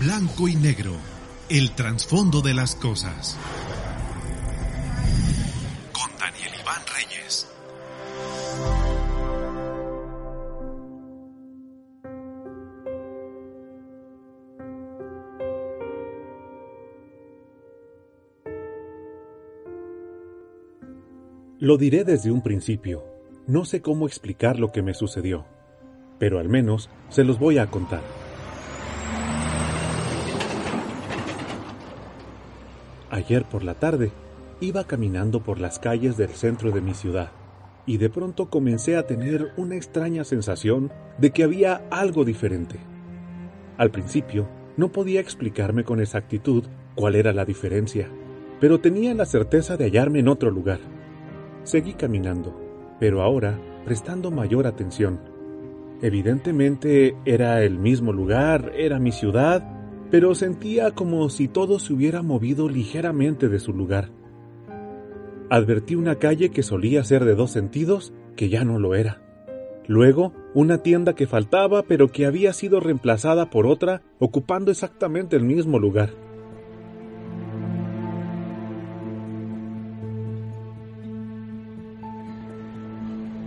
Blanco y negro, el trasfondo de las cosas. Con Daniel Iván Reyes. Lo diré desde un principio. No sé cómo explicar lo que me sucedió, pero al menos se los voy a contar. Ayer por la tarde iba caminando por las calles del centro de mi ciudad y de pronto comencé a tener una extraña sensación de que había algo diferente. Al principio no podía explicarme con exactitud cuál era la diferencia, pero tenía la certeza de hallarme en otro lugar. Seguí caminando, pero ahora prestando mayor atención. Evidentemente era el mismo lugar, era mi ciudad, pero sentía como si todo se hubiera movido ligeramente de su lugar. Advertí una calle que solía ser de dos sentidos, que ya no lo era. Luego, una tienda que faltaba, pero que había sido reemplazada por otra, ocupando exactamente el mismo lugar.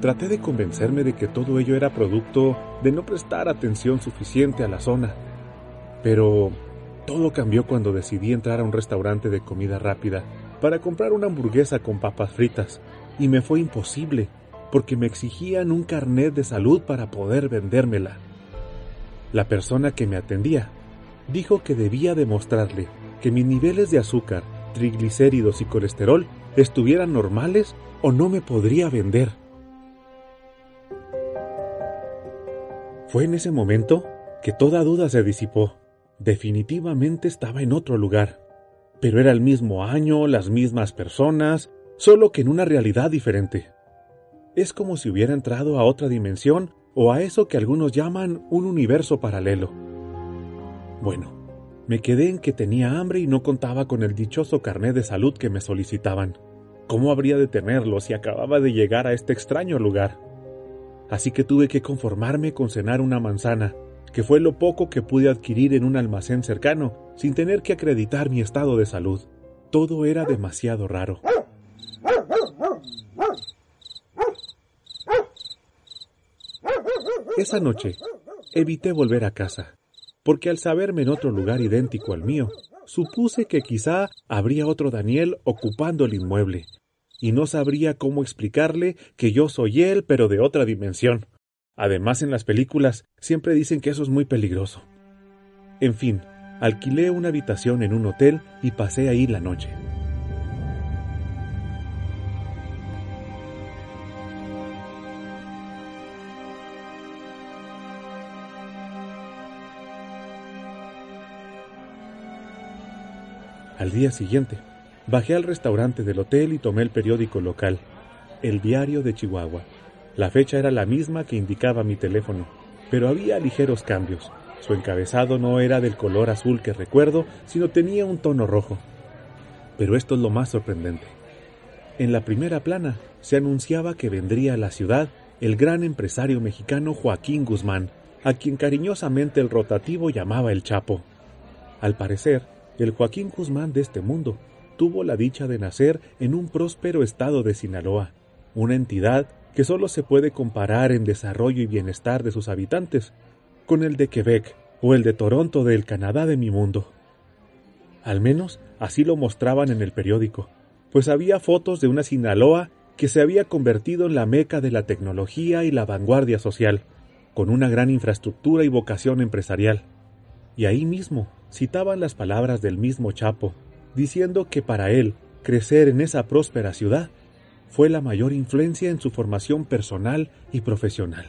Traté de convencerme de que todo ello era producto de no prestar atención suficiente a la zona. Pero todo cambió cuando decidí entrar a un restaurante de comida rápida para comprar una hamburguesa con papas fritas, y me fue imposible, porque me exigían un carnet de salud para poder vendérmela. La persona que me atendía dijo que debía demostrarle que mis niveles de azúcar, triglicéridos y colesterol estuvieran normales o no me podría vender. Fue en ese momento que toda duda se disipó. Definitivamente estaba en otro lugar. Pero era el mismo año, las mismas personas, solo que en una realidad diferente. Es como si hubiera entrado a otra dimensión o a eso que algunos llaman un universo paralelo. Bueno, me quedé en que tenía hambre y no contaba con el dichoso carnet de salud que me solicitaban. ¿Cómo habría de tenerlo si acababa de llegar a este extraño lugar? así que tuve que conformarme con cenar una manzana, que fue lo poco que pude adquirir en un almacén cercano, sin tener que acreditar mi estado de salud. Todo era demasiado raro. Esa noche evité volver a casa, porque al saberme en otro lugar idéntico al mío, supuse que quizá habría otro Daniel ocupando el inmueble, y no sabría cómo explicarle que yo soy él, pero de otra dimensión. Además, en las películas siempre dicen que eso es muy peligroso. En fin, alquilé una habitación en un hotel y pasé ahí la noche. Al día siguiente, Bajé al restaurante del hotel y tomé el periódico local, El Diario de Chihuahua. La fecha era la misma que indicaba mi teléfono, pero había ligeros cambios. Su encabezado no era del color azul que recuerdo, sino tenía un tono rojo. Pero esto es lo más sorprendente. En la primera plana se anunciaba que vendría a la ciudad el gran empresario mexicano Joaquín Guzmán, a quien cariñosamente el rotativo llamaba el Chapo. Al parecer, el Joaquín Guzmán de este mundo tuvo la dicha de nacer en un próspero estado de Sinaloa, una entidad que solo se puede comparar en desarrollo y bienestar de sus habitantes con el de Quebec o el de Toronto del Canadá de mi mundo. Al menos así lo mostraban en el periódico, pues había fotos de una Sinaloa que se había convertido en la meca de la tecnología y la vanguardia social, con una gran infraestructura y vocación empresarial. Y ahí mismo citaban las palabras del mismo Chapo, diciendo que para él crecer en esa próspera ciudad fue la mayor influencia en su formación personal y profesional.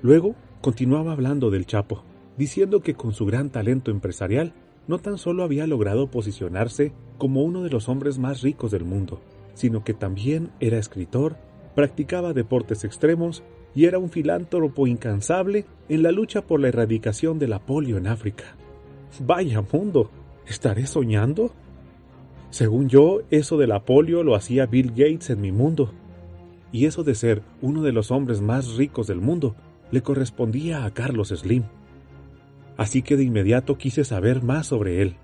Luego continuaba hablando del Chapo, diciendo que con su gran talento empresarial no tan solo había logrado posicionarse como uno de los hombres más ricos del mundo, sino que también era escritor, practicaba deportes extremos y era un filántropo incansable en la lucha por la erradicación de la polio en África. Vaya mundo, ¿estaré soñando? Según yo, eso de la polio lo hacía Bill Gates en mi mundo. Y eso de ser uno de los hombres más ricos del mundo le correspondía a Carlos Slim. así que de inmediato quise saber más sobre él.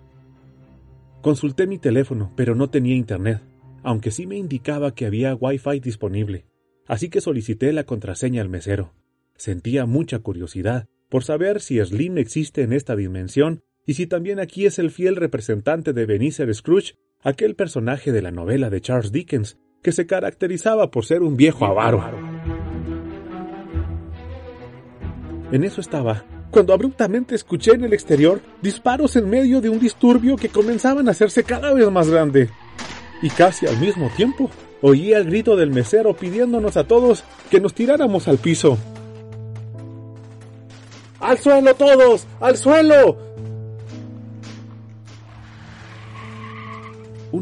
Consulté mi teléfono, pero no tenía internet, aunque sí me indicaba que había Wi-Fi disponible, así que solicité la contraseña al mesero. Sentía mucha curiosidad por saber si Slim existe en esta dimensión y si también aquí es el fiel representante de Benicer Scrooge, aquel personaje de la novela de Charles Dickens, que se caracterizaba por ser un viejo avaro. En eso estaba, cuando abruptamente escuché en el exterior disparos en medio de un disturbio que comenzaban a hacerse cada vez más grande. Y casi al mismo tiempo, oí el grito del mesero pidiéndonos a todos que nos tiráramos al piso. ¡Al suelo todos! ¡Al suelo!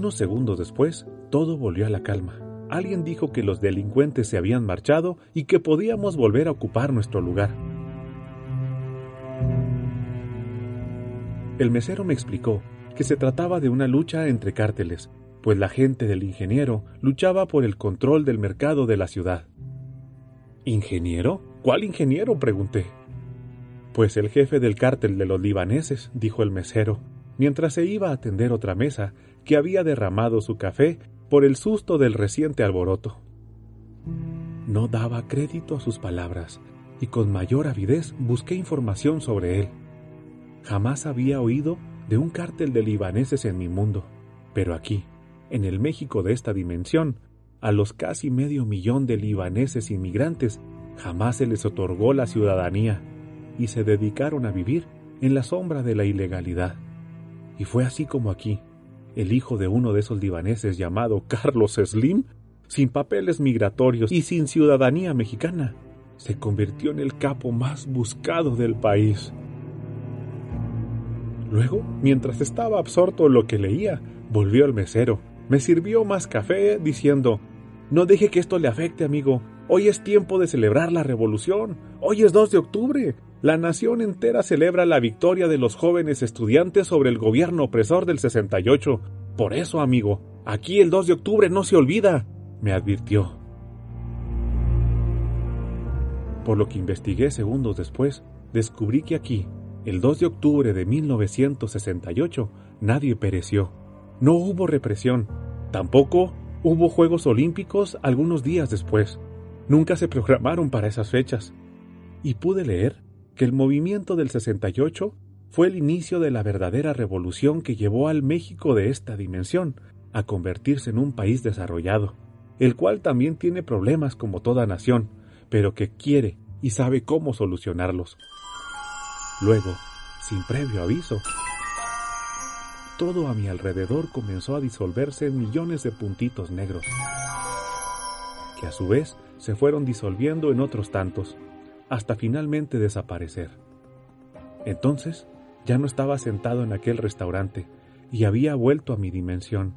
Unos segundos después, todo volvió a la calma. Alguien dijo que los delincuentes se habían marchado y que podíamos volver a ocupar nuestro lugar. El mesero me explicó que se trataba de una lucha entre cárteles, pues la gente del ingeniero luchaba por el control del mercado de la ciudad. ¿Ingeniero? ¿Cuál ingeniero? pregunté. Pues el jefe del cártel de los libaneses, dijo el mesero, mientras se iba a atender otra mesa que había derramado su café por el susto del reciente alboroto. No daba crédito a sus palabras y con mayor avidez busqué información sobre él. Jamás había oído de un cártel de libaneses en mi mundo, pero aquí, en el México de esta dimensión, a los casi medio millón de libaneses inmigrantes jamás se les otorgó la ciudadanía y se dedicaron a vivir en la sombra de la ilegalidad. Y fue así como aquí, el hijo de uno de esos libaneses llamado Carlos Slim, sin papeles migratorios y sin ciudadanía mexicana, se convirtió en el capo más buscado del país. Luego, mientras estaba absorto en lo que leía, volvió al mesero. Me sirvió más café diciendo, No deje que esto le afecte, amigo. Hoy es tiempo de celebrar la revolución. Hoy es 2 de octubre. La nación entera celebra la victoria de los jóvenes estudiantes sobre el gobierno opresor del 68. Por eso, amigo, aquí el 2 de octubre no se olvida, me advirtió. Por lo que investigué segundos después, descubrí que aquí, el 2 de octubre de 1968, nadie pereció. No hubo represión. Tampoco hubo Juegos Olímpicos algunos días después. Nunca se programaron para esas fechas. Y pude leer que el movimiento del 68 fue el inicio de la verdadera revolución que llevó al México de esta dimensión a convertirse en un país desarrollado, el cual también tiene problemas como toda nación, pero que quiere y sabe cómo solucionarlos. Luego, sin previo aviso, todo a mi alrededor comenzó a disolverse en millones de puntitos negros, que a su vez se fueron disolviendo en otros tantos, hasta finalmente desaparecer. Entonces, ya no estaba sentado en aquel restaurante y había vuelto a mi dimensión.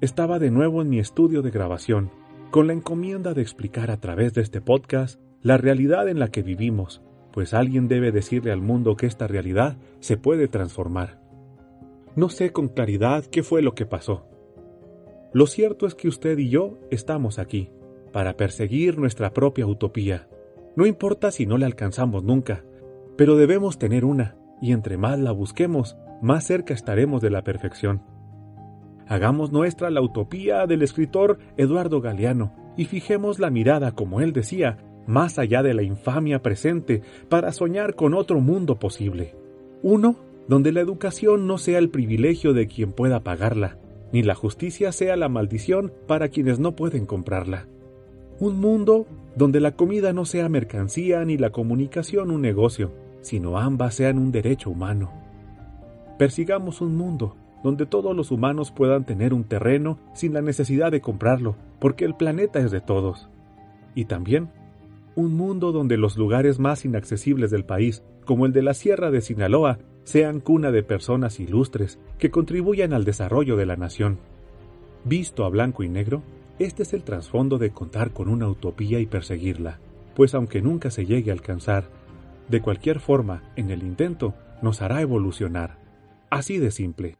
Estaba de nuevo en mi estudio de grabación, con la encomienda de explicar a través de este podcast la realidad en la que vivimos, pues alguien debe decirle al mundo que esta realidad se puede transformar. No sé con claridad qué fue lo que pasó. Lo cierto es que usted y yo estamos aquí, para perseguir nuestra propia utopía, no importa si no la alcanzamos nunca, pero debemos tener una, y entre más la busquemos, más cerca estaremos de la perfección. Hagamos nuestra la utopía del escritor Eduardo Galeano y fijemos la mirada, como él decía, más allá de la infamia presente para soñar con otro mundo posible. Uno donde la educación no sea el privilegio de quien pueda pagarla, ni la justicia sea la maldición para quienes no pueden comprarla. Un mundo donde la comida no sea mercancía ni la comunicación un negocio, sino ambas sean un derecho humano. Persigamos un mundo donde todos los humanos puedan tener un terreno sin la necesidad de comprarlo, porque el planeta es de todos. Y también un mundo donde los lugares más inaccesibles del país, como el de la Sierra de Sinaloa, sean cuna de personas ilustres que contribuyan al desarrollo de la nación. Visto a blanco y negro, este es el trasfondo de contar con una utopía y perseguirla, pues aunque nunca se llegue a alcanzar, de cualquier forma, en el intento, nos hará evolucionar. Así de simple.